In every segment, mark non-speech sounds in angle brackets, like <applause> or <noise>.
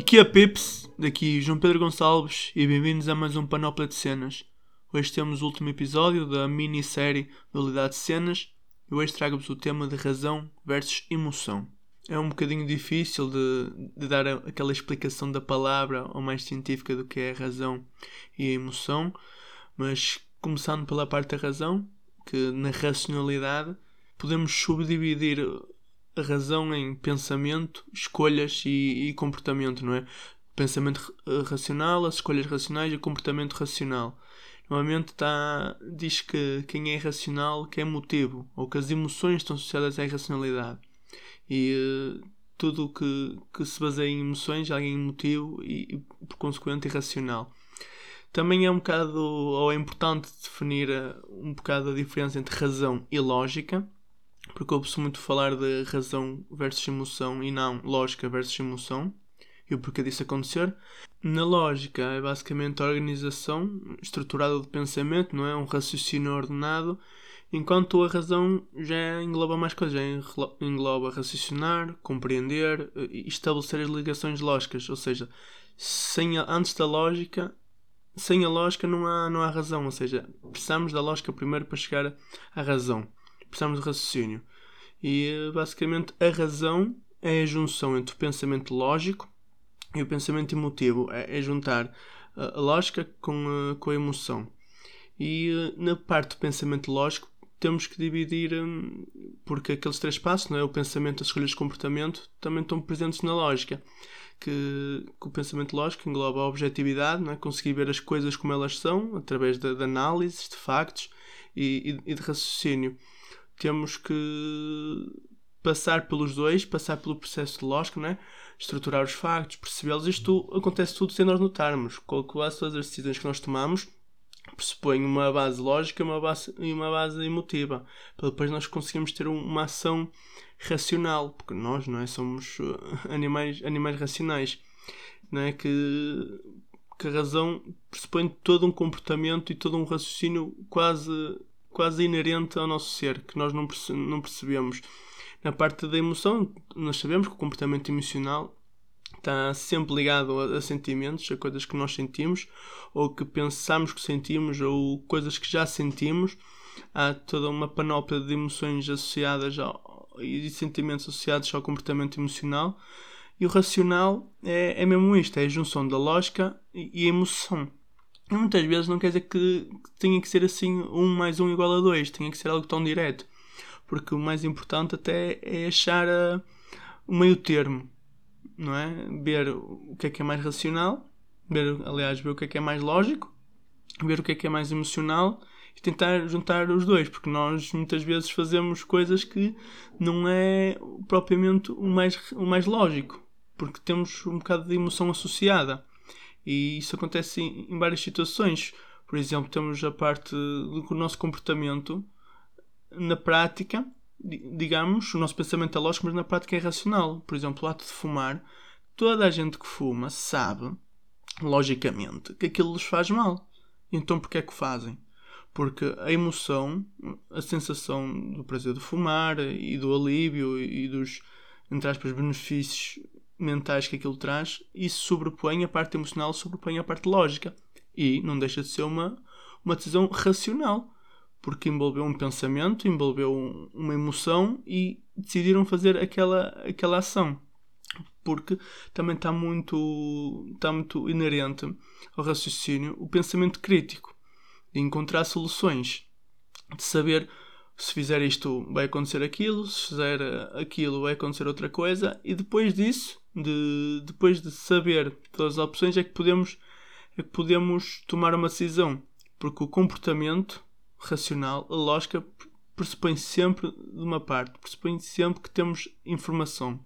E que a Pips, daqui João Pedro Gonçalves e bem-vindos a mais um Panóplia de Cenas. Hoje temos o último episódio da minissérie Dualidade de Cenas e hoje trago-vos o tema de razão versus emoção. É um bocadinho difícil de, de dar aquela explicação da palavra ou mais científica do que é a razão e a emoção, mas começando pela parte da razão, que na racionalidade podemos subdividir a razão em pensamento, escolhas e, e comportamento, não é? Pensamento racional, as escolhas racionais e o comportamento racional. Normalmente tá, diz que quem é irracional que é motivo, ou que as emoções estão associadas à irracionalidade. E uh, tudo que, que se baseia em emoções, alguém motivo e, e, por consequente, irracional. Também é um bocado, ou é importante definir uh, um bocado a diferença entre razão e lógica porque ouve-se muito falar de razão versus emoção e não lógica versus emoção e o porquê disso acontecer. Na lógica é basicamente a organização estruturada do pensamento, não é? Um raciocínio ordenado, enquanto a razão já engloba mais coisas, já engloba raciocinar, compreender e estabelecer as ligações lógicas, ou seja, sem a, antes da lógica, sem a lógica não há, não há razão, ou seja, precisamos da lógica primeiro para chegar à razão precisamos de raciocínio. E basicamente a razão é a junção entre o pensamento lógico e o pensamento emotivo. É, é juntar a lógica com a, com a emoção. E na parte do pensamento lógico temos que dividir, hum, porque aqueles três passos, não é? o pensamento, as escolhas de comportamento, também estão presentes na lógica. Que, que o pensamento lógico engloba a objetividade, não é? conseguir ver as coisas como elas são, através de, de análises, de factos e, e, e de raciocínio temos que passar pelos dois, passar pelo processo de lógica, né? estruturar os factos, percebê-los. Isto acontece tudo sem nós notarmos. Quase todas as decisões que nós tomamos pressupõem uma base lógica uma base, e uma base emotiva, para depois nós conseguirmos ter uma ação racional, porque nós não é? somos uh, animais, animais racionais. Não é? que, que a razão pressupõe todo um comportamento e todo um raciocínio quase quase inerente ao nosso ser, que nós não, perce não percebemos. Na parte da emoção, nós sabemos que o comportamento emocional está sempre ligado a, a, sentimentos, a coisas que nós sentimos, ou que pensamos que sentimos, ou coisas que já sentimos. Há toda uma panóplia de emoções associadas ao, e sentimentos associados ao comportamento emocional. E o racional é, é mesmo isto: é a junção da lógica e, e emoção. Muitas vezes não quer dizer que, tenha que ser assim um mais um igual a dois, tenha que ser algo tão direto. Porque o mais importante até é achar a, o meio termo, não é? Ver o que é que é mais racional, ver, aliás, ver o que é que é mais lógico, ver o que é que é mais emocional e tentar juntar os dois, porque nós muitas vezes fazemos coisas que não é propriamente o mais, o mais lógico, porque temos um bocado de emoção associada. E isso acontece em, várias situações. Por exemplo, temos a parte do nosso comportamento na prática, digamos, o nosso pensamento é lógico, mas na prática é racional. Por exemplo, o ato de fumar, toda a gente que fuma sabe, logicamente, que aquilo lhes faz mal. Então porquê é que o fazem? Porque a emoção, a sensação do prazer de fumar e do alívio e dos, entre aspas, benefícios mentais que aquilo traz, isso sobrepõe a parte emocional, sobrepõe a parte lógica. E não deixa de ser uma, uma decisão racional, porque envolveu um pensamento, envolveu um, uma emoção e decidiram fazer aquela, aquela ação. Porque também está muito, está muito inerente ao raciocínio o pensamento crítico, de encontrar soluções, de saber se fizer isto vai acontecer aquilo, se fizer aquilo vai acontecer outra coisa, e depois disso de depois de saber todas as opções é que podemos é que podemos tomar uma decisão. Porque o comportamento racional a lógica pressupõe sempre de uma parte pressupõe sempre que temos informação.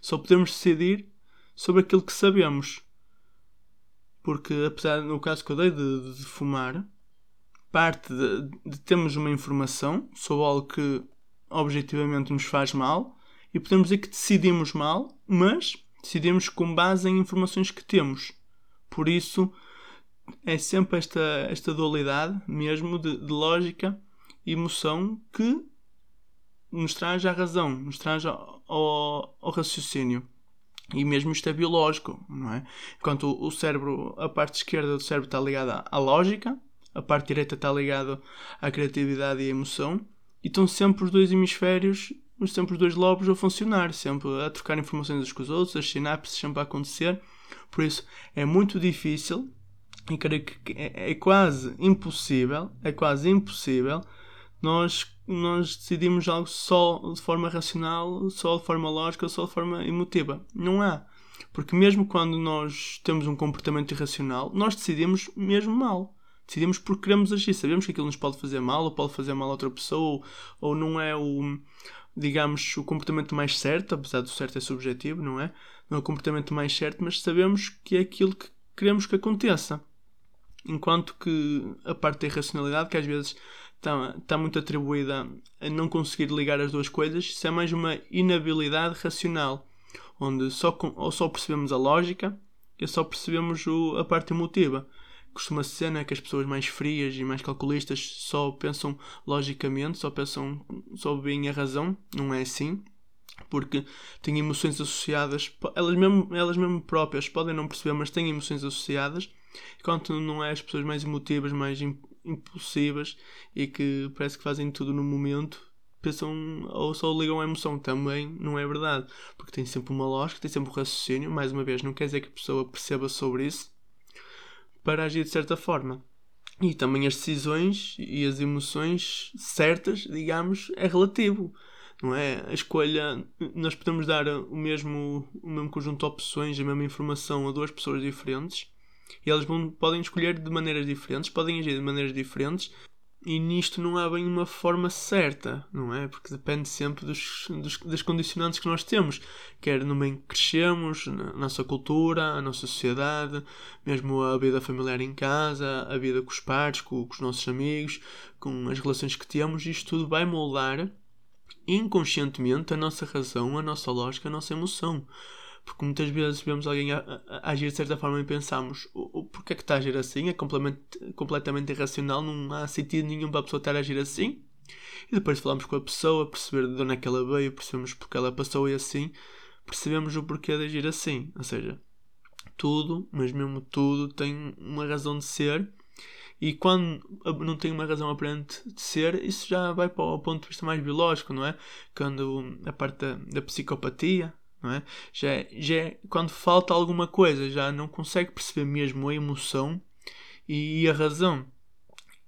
Só podemos decidir sobre aquilo que sabemos. Porque apesar no caso que eu dei de, de fumar parte de, de termos uma informação sobre algo que objetivamente nos faz mal e podemos dizer que decidimos mal, mas decidimos com base em informações que temos. Por isso, é sempre esta, esta dualidade mesmo de, de lógica e emoção que nos traz a razão, nos traz ao, ao, ao raciocínio. E mesmo isto é biológico, não é? Enquanto o cérebro, a parte esquerda do cérebro está ligada à lógica, a parte direita está ligada à criatividade e à emoção, e estão sempre os dois hemisférios, sempre os dois lobos a funcionar, sempre a trocar informações uns com os outros, as sinapses sempre a acontecer. Por isso é muito difícil e creio que é, é quase impossível, é quase impossível nós, nós decidimos algo só de forma racional, só de forma lógica, só de forma emotiva. Não há. Porque mesmo quando nós temos um comportamento irracional, nós decidimos mesmo mal. Decidimos porque queremos agir. Sabemos que aquilo nos pode fazer mal, ou pode fazer mal a outra pessoa, ou, ou não é o, digamos, o comportamento mais certo, apesar do certo é subjetivo, não é? Não é o comportamento mais certo, mas sabemos que é aquilo que queremos que aconteça. Enquanto que a parte da irracionalidade, que às vezes está, está muito atribuída a não conseguir ligar as duas coisas, isso é mais uma inabilidade racional, onde só, ou só percebemos a lógica e só percebemos o, a parte emotiva. Costuma-se ser né, que as pessoas mais frias e mais calculistas só pensam logicamente, só pensam, só veem a razão, não é assim porque têm emoções associadas, elas mesmo, elas mesmo próprias podem não perceber, mas têm emoções associadas, enquanto não é as pessoas mais emotivas, mais impulsivas e que parece que fazem tudo no momento, pensam ou só ligam a emoção. Também não é verdade, porque tem sempre uma lógica, tem sempre um raciocínio. Mais uma vez, não quer dizer que a pessoa perceba sobre isso para agir de certa forma. E também as decisões e as emoções certas, digamos, é relativo. Não é? A escolha, nós podemos dar o mesmo, o mesmo conjunto de opções, a mesma informação a duas pessoas diferentes e eles vão, podem escolher de maneiras diferentes, podem agir de maneiras diferentes, e nisto não há bem uma forma certa, não é? Porque depende sempre dos, dos, das condicionantes que nós temos, quer no meio que crescemos, na nossa cultura, a nossa sociedade, mesmo a vida familiar em casa, a vida com os pais, com, com os nossos amigos, com as relações que temos, isto tudo vai moldar inconscientemente a nossa razão, a nossa lógica, a nossa emoção. Porque muitas vezes vemos alguém a, a, a agir de certa forma e pensamos o, o porquê é que está a agir assim? É completamente, irracional, não há sentido nenhum para a pessoa estar a agir assim. E depois falamos com a pessoa, perceber de onde é que ela veio, percebemos porque ela passou e assim, percebemos o porquê de agir assim. Ou seja, tudo, mas mesmo tudo, tem uma razão de ser. E quando não tem uma razão aparente de ser, isso já vai para o ponto de vista mais biológico, não é? Quando a parte da, da psicopatia, não é? Já, já é, quando falta alguma coisa, já não consegue perceber mesmo a emoção e a razão.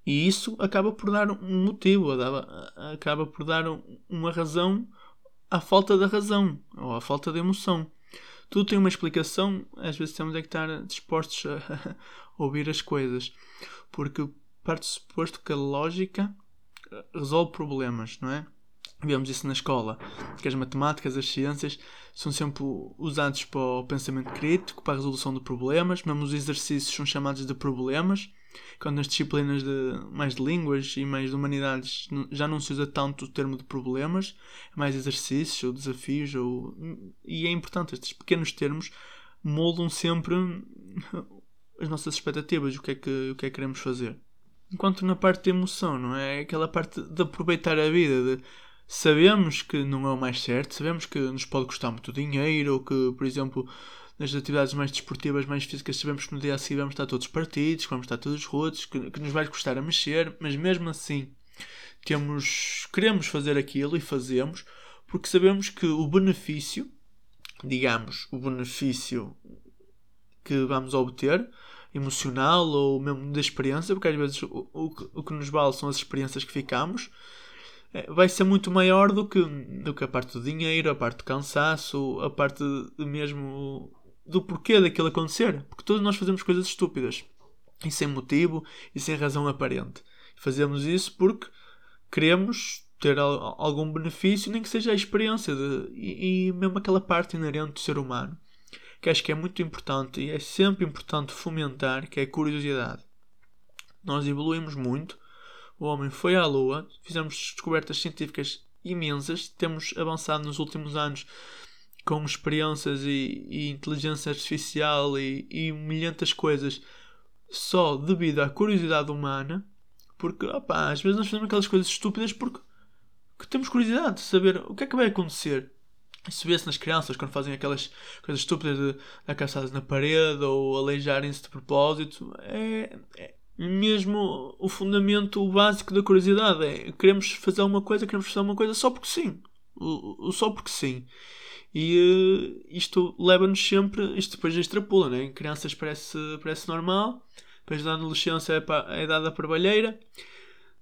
E isso acaba por dar um motivo, acaba por dar uma razão à falta da razão ou à falta de emoção. Tudo tem uma explicação, às vezes temos é que estar dispostos a, <laughs> ouvir as coisas, porque parte do suposto que a lógica resolve problemas, não é? Vemos isso na escola, que as matemáticas, as ciências são sempre usados para o pensamento crítico, para a resolução de problemas, mesmo os exercícios são chamados de problemas, quando nas disciplinas de, mais de línguas e mais de humanidades já não se usa tanto o termo de problemas, é mais exercícios ou desafios, ou, e é importante, estes pequenos termos moldam sempre <laughs> as nossas expectativas, o que é que, o que, é que queremos fazer. Enquanto na parte de emoção, não é? Aquela parte de aproveitar a vida, de sabemos que não é o mais certo, sabemos que nos pode custar muito dinheiro, ou que, por exemplo, nas atividades mais desportivas, mais físicas, sabemos que no dia a seguir vamos estar todos partidos, que vamos estar todos rotos, que, que nos vai custar a mexer, mas mesmo assim temos, queremos fazer aquilo e fazemos, porque sabemos que o benefício, digamos, o benefício que vamos obter, emocional ou mesmo da experiência, porque às vezes o, o, o que nos vale são as experiências que ficamos, vai ser muito maior do que, do que a parte do dinheiro, a parte do cansaço, a parte de mesmo do porquê daquilo acontecer. Porque todos nós fazemos coisas estúpidas e sem motivo e sem razão aparente. Fazemos isso porque queremos ter algum benefício, nem que seja a experiência de, e, e mesmo aquela parte inerente do ser humano que acho que é muito importante e é sempre importante fomentar, que é a curiosidade. Nós evoluímos muito o homem foi à Lua, fizemos descobertas científicas imensas, temos avançado nos últimos anos com experiências e, e inteligência artificial e, e milhentas coisas só devido à curiosidade humana, porque opa, às vezes nós fazemos aquelas coisas estúpidas porque, temos curiosidade de saber o que é que vai acontecer. Isso vê-se nas crianças quando fazem aquelas coisas estúpidas de caçadas na parede ou aleijarem-se de propósito. É, é, mesmo o fundamento básico da curiosidade. É queremos fazer alguma coisa, queremos fazer alguma coisa só porque sim. O, o só porque sim. E uh, isto leva-nos sempre, isto depois extrapula, né? em crianças parece, parece normal, depois da adolescência é, é a idade da parvalheira,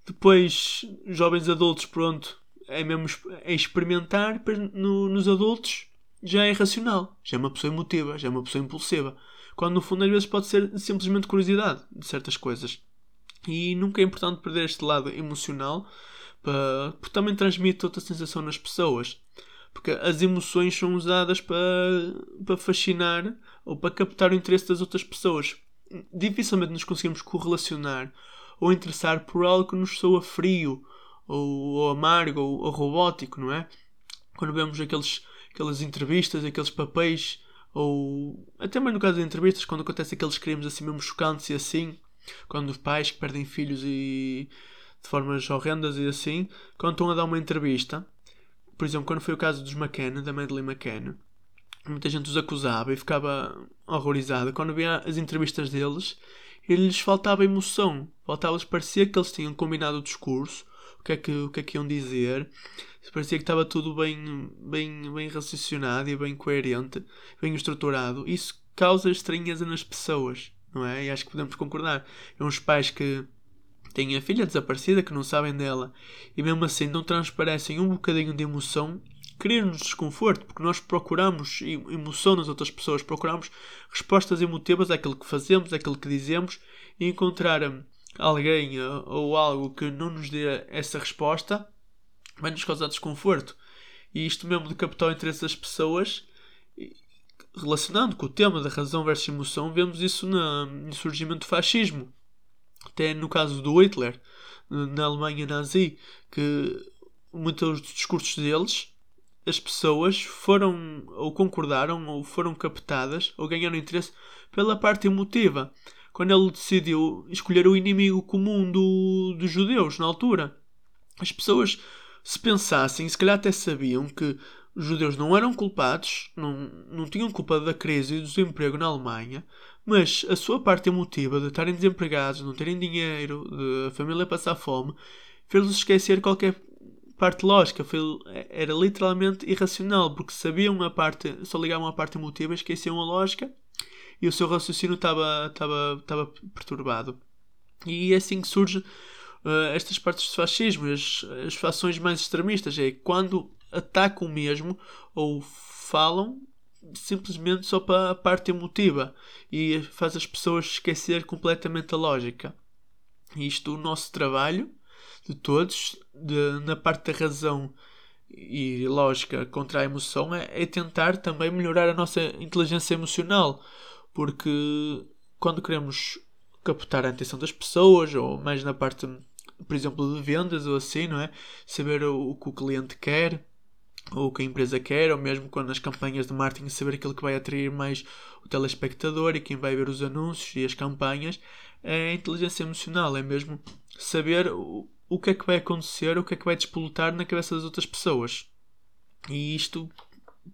depois jovens adultos, pronto, é mesmo é experimentar, no, nos adultos já é racional, já é uma pessoa emotiva, já é uma pessoa impulsiva. Quando no fundo às vezes pode ser simplesmente curiosidade de certas coisas. E nunca é importante perder este lado emocional, para, porque também transmite outra sensação nas pessoas. Porque as emoções são usadas para, para fascinar ou para captar o interesse das outras pessoas. Dificilmente nos conseguimos correlacionar ou interessar por algo que nos soa frio ou, ou amargo ou, ou, robótico, não é? Quando vemos aqueles, aquelas entrevistas, aqueles papéis, ou até mesmo no caso de entrevistas, quando acontece aqueles crimes assim mesmo chocantes e assim, quando os pais que perdem filhos e de formas horrendas e assim, quando estão a dar uma entrevista, por exemplo, quando foi o caso dos McCann, da Madeleine McCann, muita gente os acusava e ficava horrorizada. Quando via as entrevistas deles, eles faltava emoção, faltava-lhes parecia que eles tinham combinado o discurso, o que é que, o que, é que iam dizer. Parecia que estava tudo bem, bem, bem raciocinado e bem coerente, bem estruturado. Isso causa estranheza nas pessoas, não é? E acho que podemos concordar. É uns pais que têm a filha desaparecida, que não sabem dela, e mesmo assim não transparecem um bocadinho de emoção, cria-nos desconforto, porque nós procuramos emoção nas outras pessoas, procuramos respostas emotivas àquilo que fazemos, àquilo que dizemos, e encontrar alguém eh, ou algo que não nos dê essa resposta vai nos causar desconforto. E isto mesmo de captar o interesse das pessoas, relacionando com o tema da razão versus emoção, vemos isso no surgimento do fascismo. Até no caso do Hitler, na Alemanha nazi, que muitos dos discursos deles, as pessoas foram ou concordaram ou foram captadas ou ganharam interesse pela parte emotiva quando ele decidiu escolher o inimigo comum do, dos judeus na altura. As pessoas, se pensassem, se calhar até sabiam que os judeus não eram culpados, não, não tinham culpa da crise e do desemprego na Alemanha, mas a sua parte emotiva de estarem desempregados, não terem dinheiro, de a família passar fome, fez-los esquecer qualquer parte lógica. Foi, era literalmente irracional, porque sabiam a parte, só ligavam a parte emotiva, esqueciam a lógica e o seu raciocínio estava, perturbado. E é assim que surge uh, estas partes do fascismo, as, as fações mais extremistas, é quando atacam mesmo ou falam simplesmente só para a parte emotiva e faz as pessoas esquecer completamente a lógica. Isto, o nosso trabalho de todos, de, na parte da razão e lógica contra a emoção, é, é tentar também melhorar a nossa inteligência emocional porque quando queremos captar a atenção das pessoas, ou mais na parte, por exemplo, de vendas ou assim, não é? Saber o, o que o cliente quer, ou o que a empresa quer, ou mesmo quando nas campanhas de marketing saber aquilo que vai atrair mais o telespectador e quem vai ver os anúncios e as campanhas, é a inteligência emocional, é mesmo saber o, o que é que vai acontecer, o que é que vai despolutar na cabeça das outras pessoas. E isto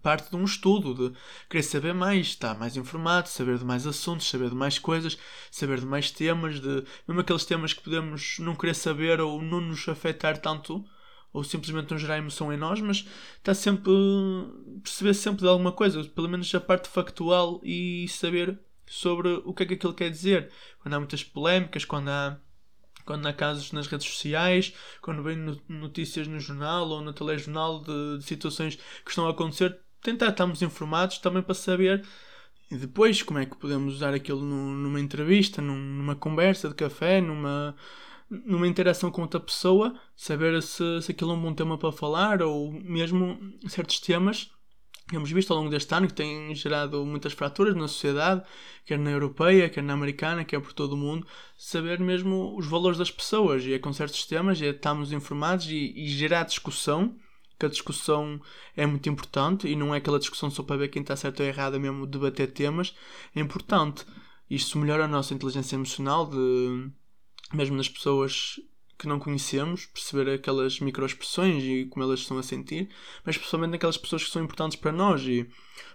parte de um estudo, de querer saber mais, estar mais informado, saber de mais assuntos, saber de mais coisas, saber de mais temas, de mesmo aqueles temas que podemos não querer saber ou não nos afetar tanto, ou simplesmente não gerar emoção em nós, mas está sempre perceber sempre de alguma coisa, pelo menos a parte factual e saber sobre o que é que aquilo quer dizer. Quando há muitas polémicas, quando há quando há casos nas redes sociais, quando vem notícias no jornal ou no telejornal de, de situações que estão a acontecer, tentar estarmos informados também para saber depois como é que podemos usar aquilo numa entrevista, numa conversa de café, numa, numa interação com outra pessoa, saber se, se aquilo é um bom tema para falar ou mesmo certos temas temos visto ao longo deste ano que têm gerado muitas fraturas na sociedade, quer na europeia, quer na americana, quer por todo o mundo, saber mesmo os valores das pessoas. E é com certos temas, é estarmos informados e, e gerar discussão que a discussão é muito importante e não é aquela discussão só para ver quem está certo ou errado, é mesmo debater temas, é importante. Isto melhora a nossa inteligência emocional, de, mesmo nas pessoas que não conhecemos, perceber aquelas microexpressões e como elas estão a sentir, mas principalmente naquelas pessoas que são importantes para nós e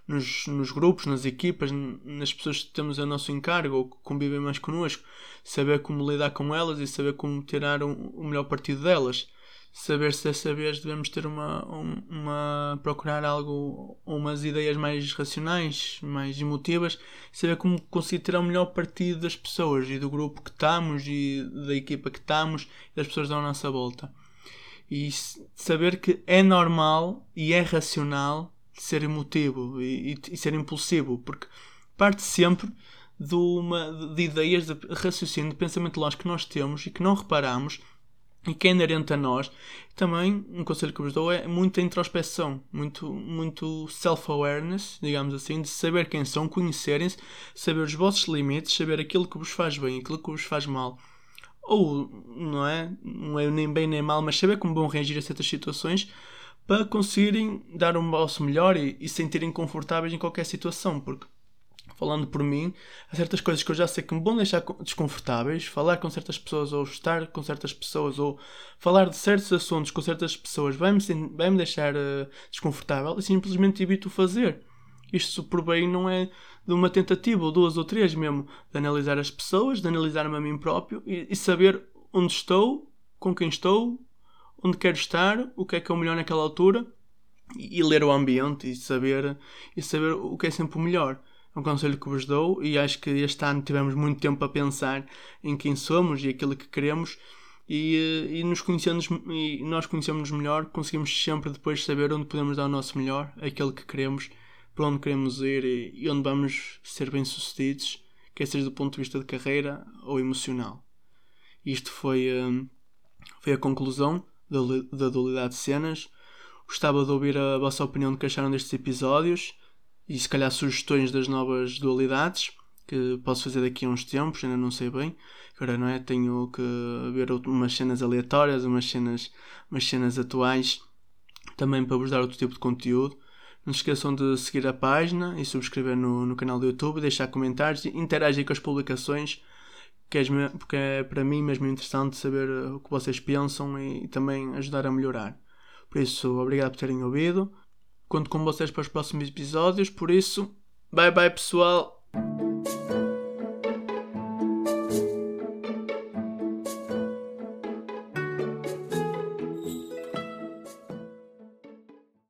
nos, nos grupos, nas equipas, nas pessoas que temos a nosso encargo ou que convivem mais connosco, saber como lidar com elas e saber como tirar o melhor partido delas saber se dessa vez devemos ter uma, uma procurar algo umas ideias mais racionais mais emotivas saber como conseguir tirar o melhor partido das pessoas e do grupo que estamos e da equipa que estamos e das pessoas da nossa volta. E saber que é normal e é racional ser emotivo e, e, e ser impulsivo porque parte sempre de, uma, de ideias de raciocínio de pensamento lógico que nós temos e que não reparamos e que é inerente a nós. Também, um conselho que vos dou é muita introspeção, muito, muito self-awareness, digamos assim, de saber quem são, conhecerem-se, saber os vossos limites, saber aquilo que vos faz bem, aquilo que vos faz mal. Ou, não é? Não é nem bem nem mal, mas saber como vão reagir a certas situações para conseguirem dar um vosso melhor e, e sentirem confortáveis em qualquer situação, porque falando por mim, há certas coisas que eu já sei que me vão deixar desconfortáveis, falar com certas pessoas ou estar com certas pessoas ou falar de certos assuntos com certas pessoas vai-me vai -me deixar uh, desconfortável e simplesmente evito fazer. Isto por bem não é de uma tentativa ou duas ou três mesmo, de analisar as pessoas, de analisar-me a mim próprio e, e saber onde estou, com quem estou, onde quero estar, o que é que é o melhor naquela altura e ler o ambiente e saber, e saber o que é sempre o melhor é um conselho que vos dou e acho que este ano tivemos muito tempo a pensar em quem somos e aquilo que queremos e, eh, e nos conhecemos e nós conhecemos melhor, conseguimos sempre depois saber onde podemos dar o nosso melhor, aquilo que queremos, para onde queremos ir e, onde vamos ser bem sucedidos, quer seja do ponto de vista de carreira ou emocional. Isto foi, eh, foi a conclusão da, da dualidade de cenas. Gostava de ouvir a vossa opinião do que acharam destes episódios e se calhar sugestões das novas dualidades que posso fazer daqui a uns tempos, ainda não sei bem. Agora não é? Tenho que ver umas cenas aleatórias, umas cenas, umas cenas atuais também para vos dar outro tipo de conteúdo. Não se esqueçam de seguir a página e subscrever no, no canal do YouTube, deixar comentários interagir com as publicações, que é, porque é para mim mesmo interessante saber o que vocês pensam e, e também ajudar a melhorar. Por isso, obrigado por terem ouvido. Conto com vocês para os próximos episódios, por isso, bye bye pessoal!